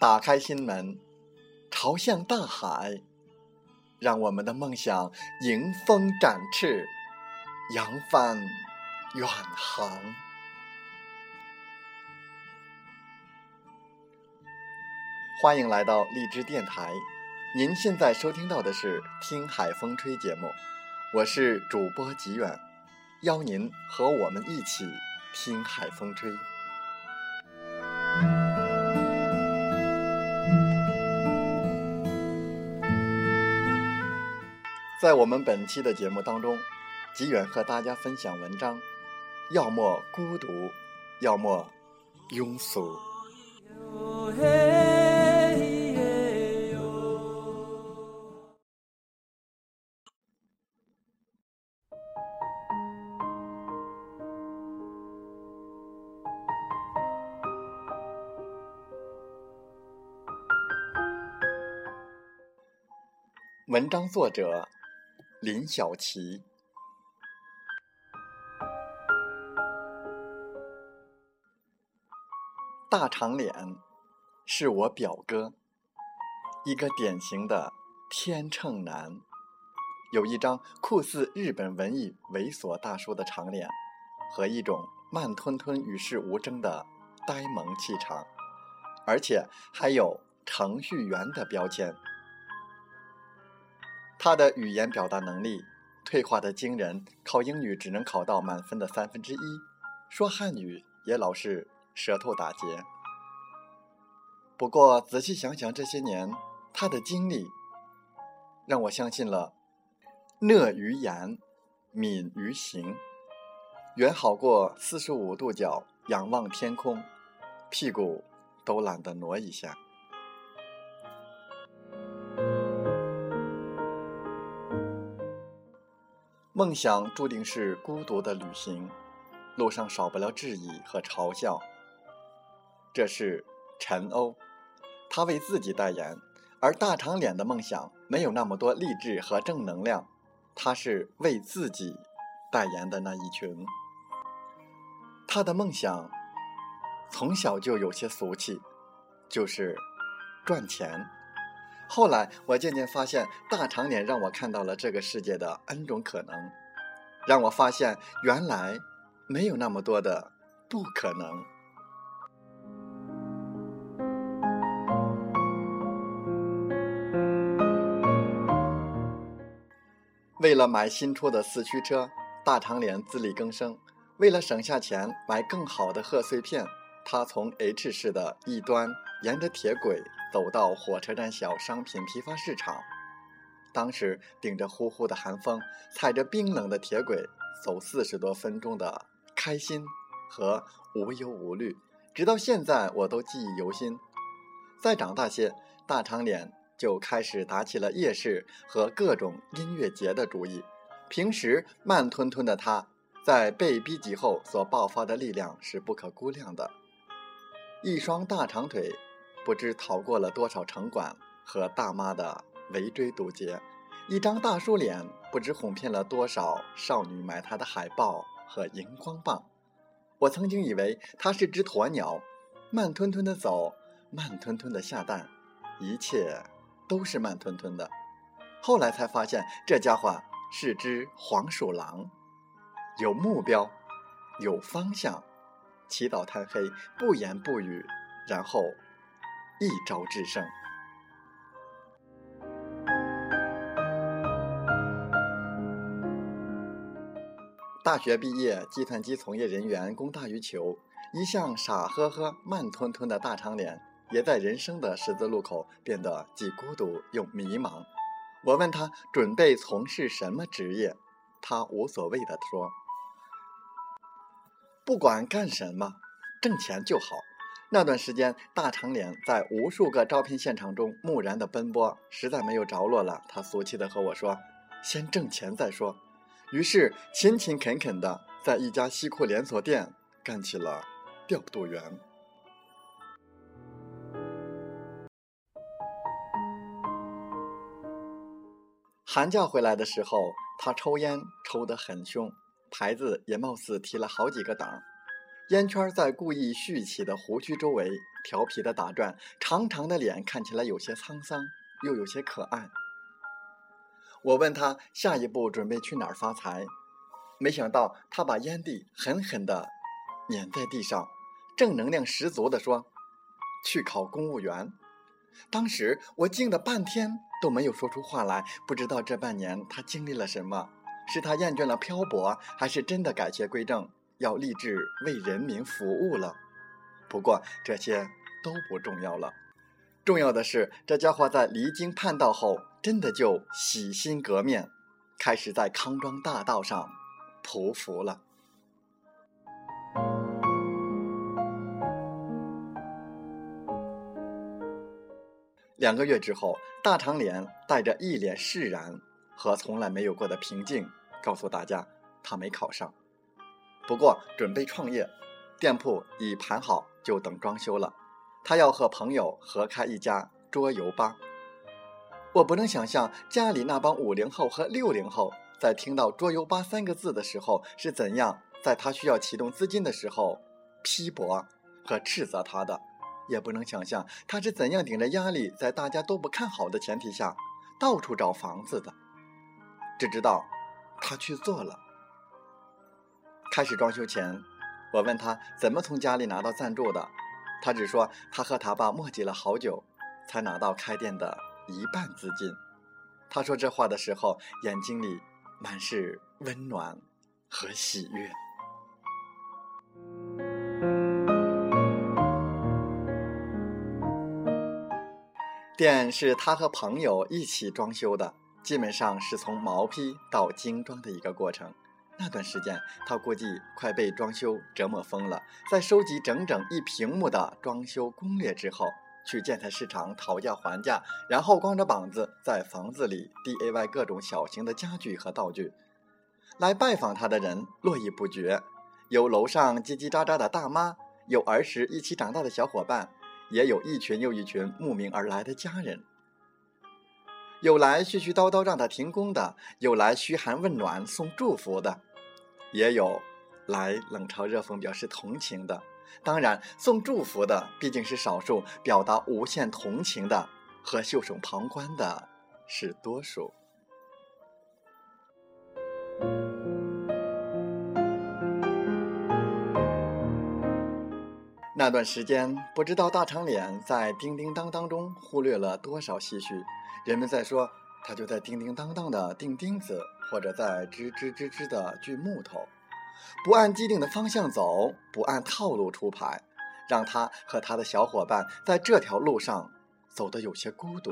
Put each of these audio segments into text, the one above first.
打开心门，朝向大海，让我们的梦想迎风展翅，扬帆远航。欢迎来到荔枝电台，您现在收听到的是《听海风吹》节目，我是主播吉远，邀您和我们一起听海风吹。在我们本期的节目当中，吉远和大家分享文章，要么孤独，要么庸俗。文章作者。林小琪，大长脸是我表哥，一个典型的天秤男，有一张酷似日本文艺猥琐大叔的长脸，和一种慢吞吞与世无争的呆萌气场，而且还有程序员的标签。他的语言表达能力退化的惊人，考英语只能考到满分的三分之一，说汉语也老是舌头打结。不过仔细想想，这些年他的经历，让我相信了“讷于言，敏于行”，远好过四十五度角仰望天空，屁股都懒得挪一下。梦想注定是孤独的旅行，路上少不了质疑和嘲笑。这是陈欧，他为自己代言；而大长脸的梦想没有那么多励志和正能量，他是为自己代言的那一群。他的梦想从小就有些俗气，就是赚钱。后来，我渐渐发现，大长脸让我看到了这个世界的 N 种可能，让我发现原来没有那么多的不可能。为了买新出的四驱车，大长脸自力更生；为了省下钱买更好的贺岁片，他从 H 市的一端沿着铁轨。走到火车站小商品批发市场，当时顶着呼呼的寒风，踩着冰冷的铁轨走四十多分钟的开心和无忧无虑，直到现在我都记忆犹新。再长大些，大长脸就开始打起了夜市和各种音乐节的主意。平时慢吞吞的他，在被逼急后所爆发的力量是不可估量的，一双大长腿。不知逃过了多少城管和大妈的围追堵截，一张大叔脸不知哄骗了多少少女买他的海报和荧光棒。我曾经以为他是只鸵鸟，慢吞吞的走，慢吞吞的下蛋，一切都是慢吞吞的。后来才发现，这家伙是只黄鼠狼，有目标，有方向，起早贪黑，不言不语，然后。一招制胜。大学毕业，计算机从业人员供大于求，一向傻呵呵、慢吞吞的大长脸，也在人生的十字路口变得既孤独又迷茫。我问他准备从事什么职业，他无所谓的说：“不管干什么，挣钱就好。那段时间，大长脸在无数个招聘现场中木然的奔波，实在没有着落了。他俗气的和我说：“先挣钱再说。”于是勤勤恳恳的在一家西裤连锁店干起了调度员。寒假回来的时候，他抽烟抽得很凶，牌子也貌似提了好几个档。烟圈在故意蓄起的胡须周围调皮的打转，长长的脸看起来有些沧桑，又有些可爱。我问他下一步准备去哪儿发财，没想到他把烟蒂狠狠地碾在地上，正能量十足地说：“去考公务员。”当时我静了半天都没有说出话来，不知道这半年他经历了什么，是他厌倦了漂泊，还是真的改邪归正？要立志为人民服务了，不过这些都不重要了，重要的是这家伙在离经叛道后，真的就洗心革面，开始在康庄大道上匍匐了。两个月之后，大长脸带着一脸释然和从来没有过的平静，告诉大家他没考上。不过准备创业，店铺已盘好，就等装修了。他要和朋友合开一家桌游吧。我不能想象家里那帮五零后和六零后在听到“桌游吧”三个字的时候是怎样，在他需要启动资金的时候批驳和斥责他的。也不能想象他是怎样顶着压力，在大家都不看好的前提下到处找房子的。只知道他去做了。开始装修前，我问他怎么从家里拿到赞助的，他只说他和他爸磨叽了好久，才拿到开店的一半资金。他说这话的时候，眼睛里满是温暖和喜悦。店是他和朋友一起装修的，基本上是从毛坯到精装的一个过程。那段时间，他估计快被装修折磨疯了。在收集整整一屏幕的装修攻略之后，去建材市场讨价还价，然后光着膀子在房子里 DIY 各种小型的家具和道具。来拜访他的人络绎不绝，有楼上叽叽喳喳的大妈，有儿时一起长大的小伙伴，也有一群又一群慕名而来的家人。有来絮絮叨叨让他停工的，有来嘘寒问暖送祝福的。也有来冷嘲热讽表示同情的，当然送祝福的毕竟是少数，表达无限同情的和袖手旁观的是多数。那段时间，不知道大长脸在叮叮当当中忽略了多少唏嘘。人们在说，他就在叮叮当当的钉钉子。或者在吱吱吱吱的锯木头，不按既定的方向走，不按套路出牌，让他和他的小伙伴在这条路上走得有些孤独。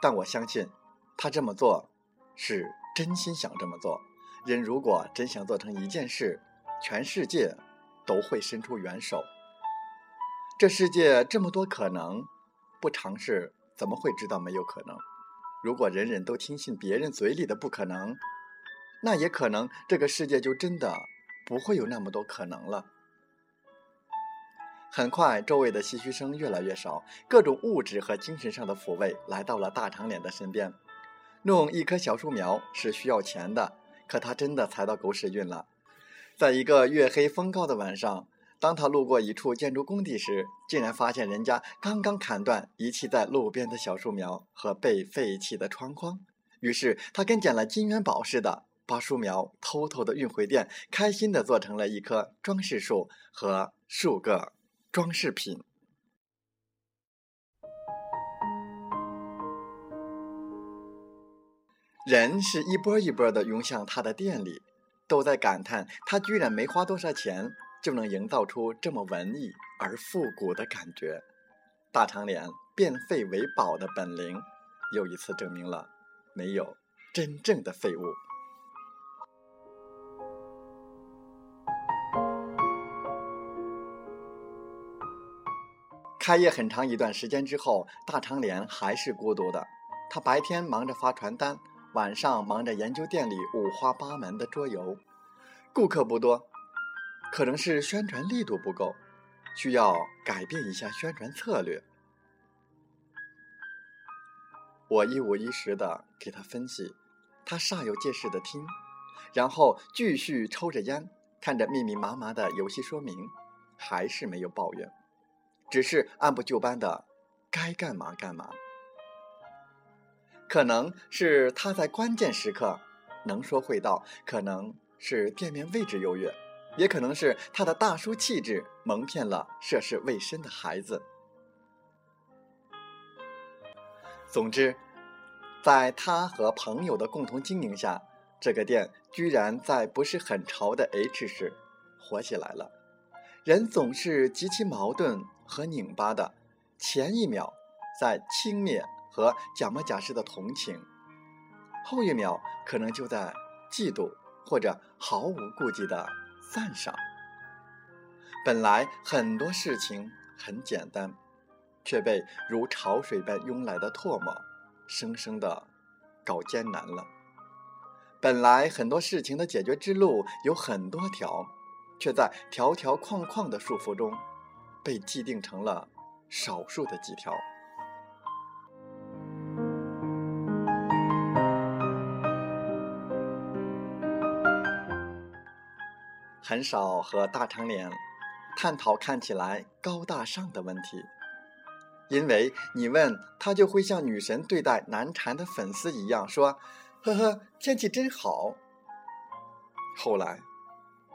但我相信，他这么做是真心想这么做。人如果真想做成一件事，全世界都会伸出援手。这世界这么多可能，不尝试怎么会知道没有可能？如果人人都听信别人嘴里的不可能，那也可能这个世界就真的不会有那么多可能了。很快，周围的唏嘘声越来越少，各种物质和精神上的抚慰来到了大长脸的身边。弄一棵小树苗是需要钱的，可他真的踩到狗屎运了。在一个月黑风高的晚上。当他路过一处建筑工地时，竟然发现人家刚刚砍断遗弃在路边的小树苗和被废弃的窗框。于是他跟捡了金元宝似的，把树苗偷偷的运回店，开心的做成了一棵装饰树和数个装饰品。人是一波一波的涌向他的店里，都在感叹他居然没花多少钱。就能营造出这么文艺而复古的感觉，大长脸变废为宝的本领，又一次证明了没有真正的废物。开业很长一段时间之后，大长脸还是孤独的。他白天忙着发传单，晚上忙着研究店里五花八门的桌游。顾客不多，可能是宣传力度不够，需要改变一下宣传策略。我一五一十的给他分析，他煞有介事的听，然后继续抽着烟，看着密密麻麻的游戏说明，还是没有抱怨。只是按部就班的，该干嘛干嘛。可能是他在关键时刻能说会道，可能是店面位置优越，也可能是他的大叔气质蒙骗了涉世未深的孩子。总之，在他和朋友的共同经营下，这个店居然在不是很潮的 H 市火起来了。人总是极其矛盾。和拧巴的，前一秒在轻蔑和假模假式的同情，后一秒可能就在嫉妒或者毫无顾忌的赞赏。本来很多事情很简单，却被如潮水般涌来的唾沫，生生的搞艰难了。本来很多事情的解决之路有很多条，却在条条框框的束缚中。被既定成了少数的几条。很少和大长脸探讨看起来高大上的问题，因为你问他，就会像女神对待难缠的粉丝一样说：“呵呵，天气真好。”后来。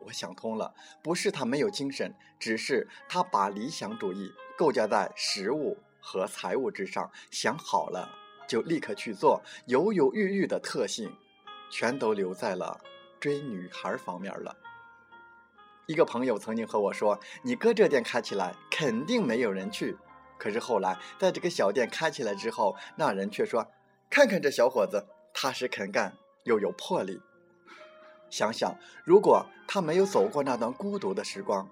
我想通了，不是他没有精神，只是他把理想主义构架在食物和财务之上，想好了就立刻去做，犹犹豫豫的特性，全都留在了追女孩方面了。一个朋友曾经和我说：“你哥这店开起来肯定没有人去。”可是后来在这个小店开起来之后，那人却说：“看看这小伙子，踏实肯干，又有魄力。”想想，如果他没有走过那段孤独的时光，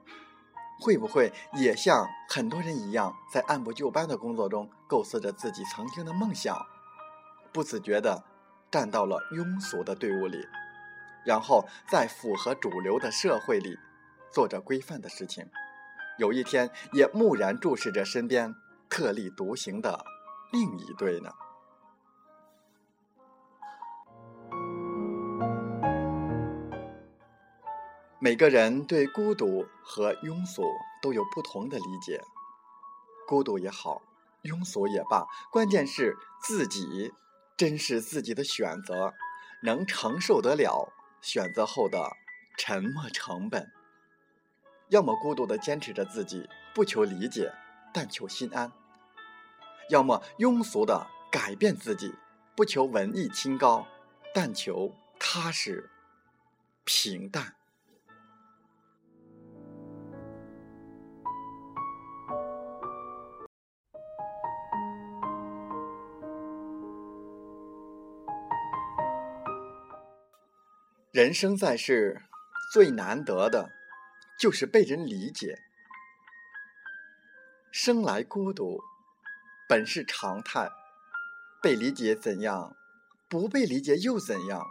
会不会也像很多人一样，在按部就班的工作中构思着自己曾经的梦想，不自觉地站到了庸俗的队伍里，然后在符合主流的社会里做着规范的事情，有一天也木然注视着身边特立独行的另一对呢？每个人对孤独和庸俗都有不同的理解。孤独也好，庸俗也罢，关键是自己珍视自己的选择，能承受得了选择后的沉没成本。要么孤独的坚持着自己，不求理解，但求心安；要么庸俗的改变自己，不求文艺清高，但求踏实平淡。人生在世，最难得的，就是被人理解。生来孤独，本是常态。被理解怎样？不被理解又怎样？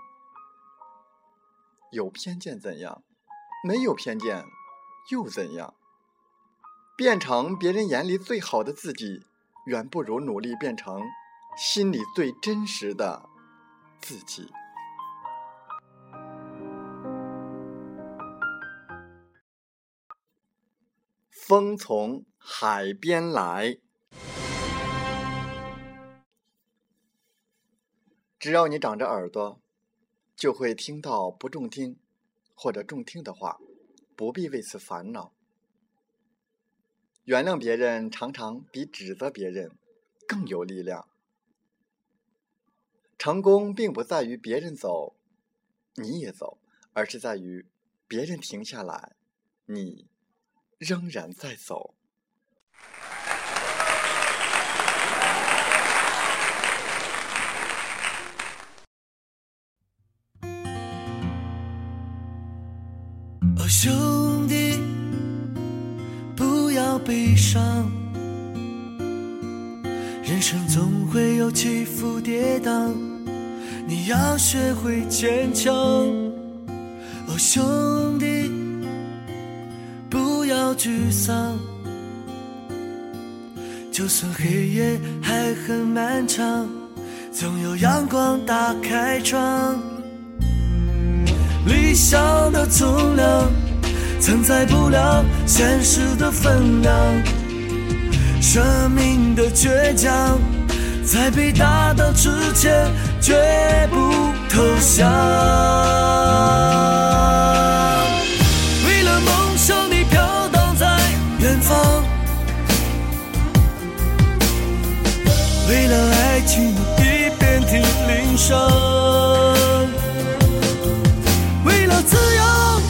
有偏见怎样？没有偏见又怎样？变成别人眼里最好的自己，远不如努力变成心里最真实的自己。风从海边来，只要你长着耳朵，就会听到不中听或者中听的话，不必为此烦恼。原谅别人常常比指责别人更有力量。成功并不在于别人走，你也走，而是在于别人停下来，你。仍然在走。哦，兄弟，不要悲伤，人生总会有起伏跌宕，你要学会坚强。哦，兄弟，要沮丧，就算黑夜还很漫长，总有阳光打开窗。理想的重量承载不了现实的分量，生命的倔强在被打倒之前绝不投降。方；为了爱情，你遍体鳞伤。为了自由，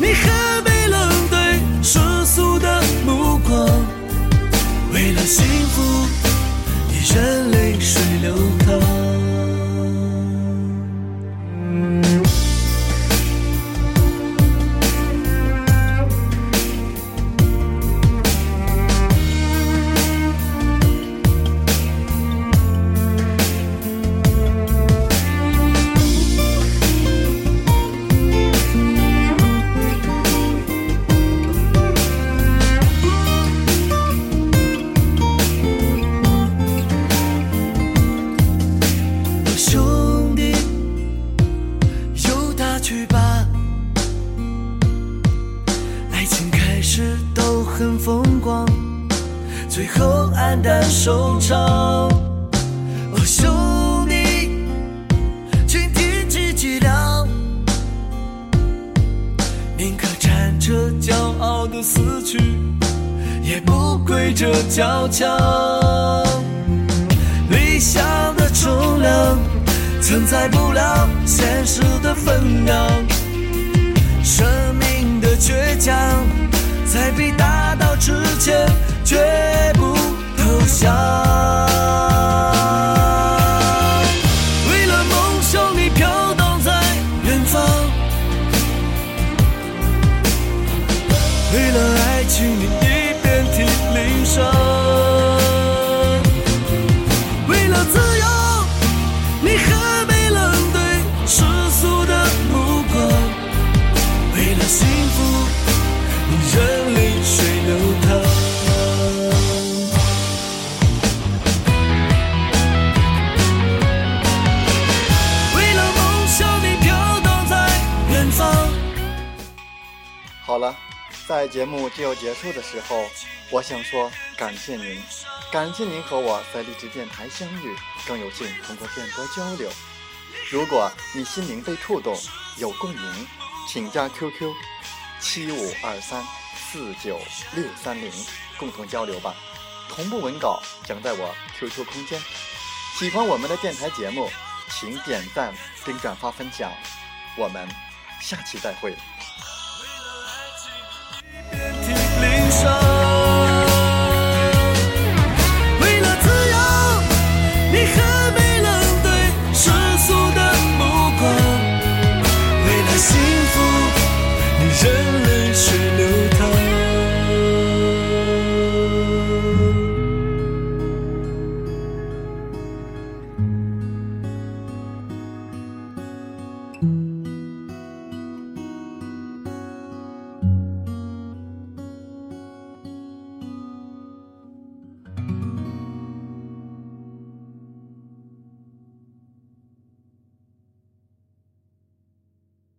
你还没冷对世俗的目光？为了幸福，你任泪水流淌。爱情开始都很风光，最后黯淡收场，哦，兄弟，请挺起脊梁，宁可站着骄傲的死去，也不跪着交枪。理想的重量承载不了现实的分量，倔强在被打倒之前绝不。投降。好了，在节目就要结束的时候，我想说感谢您，感谢您和我在励志电台相遇，更有幸通过电波交流。如果你心灵被触动，有共鸣，请加 QQ 七五二三四九六三零，共同交流吧。同步文稿将在我 QQ 空间。喜欢我们的电台节目，请点赞并转发分享。我们下期再会。上。